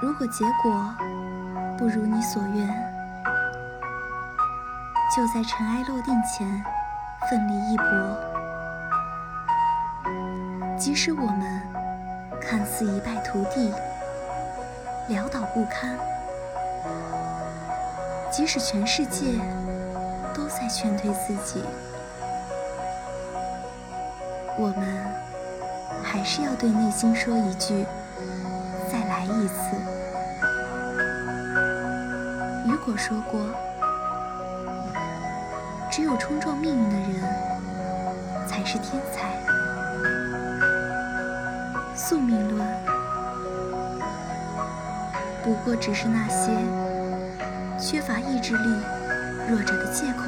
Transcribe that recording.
如果结果不如你所愿，就在尘埃落定前奋力一搏。即使我们看似一败涂地、潦倒不堪，即使全世界都在劝退自己，我们还是要对内心说一句：雨果说过，只有冲撞命运的人才是天才。宿命论，不过只是那些缺乏意志力弱者的借口。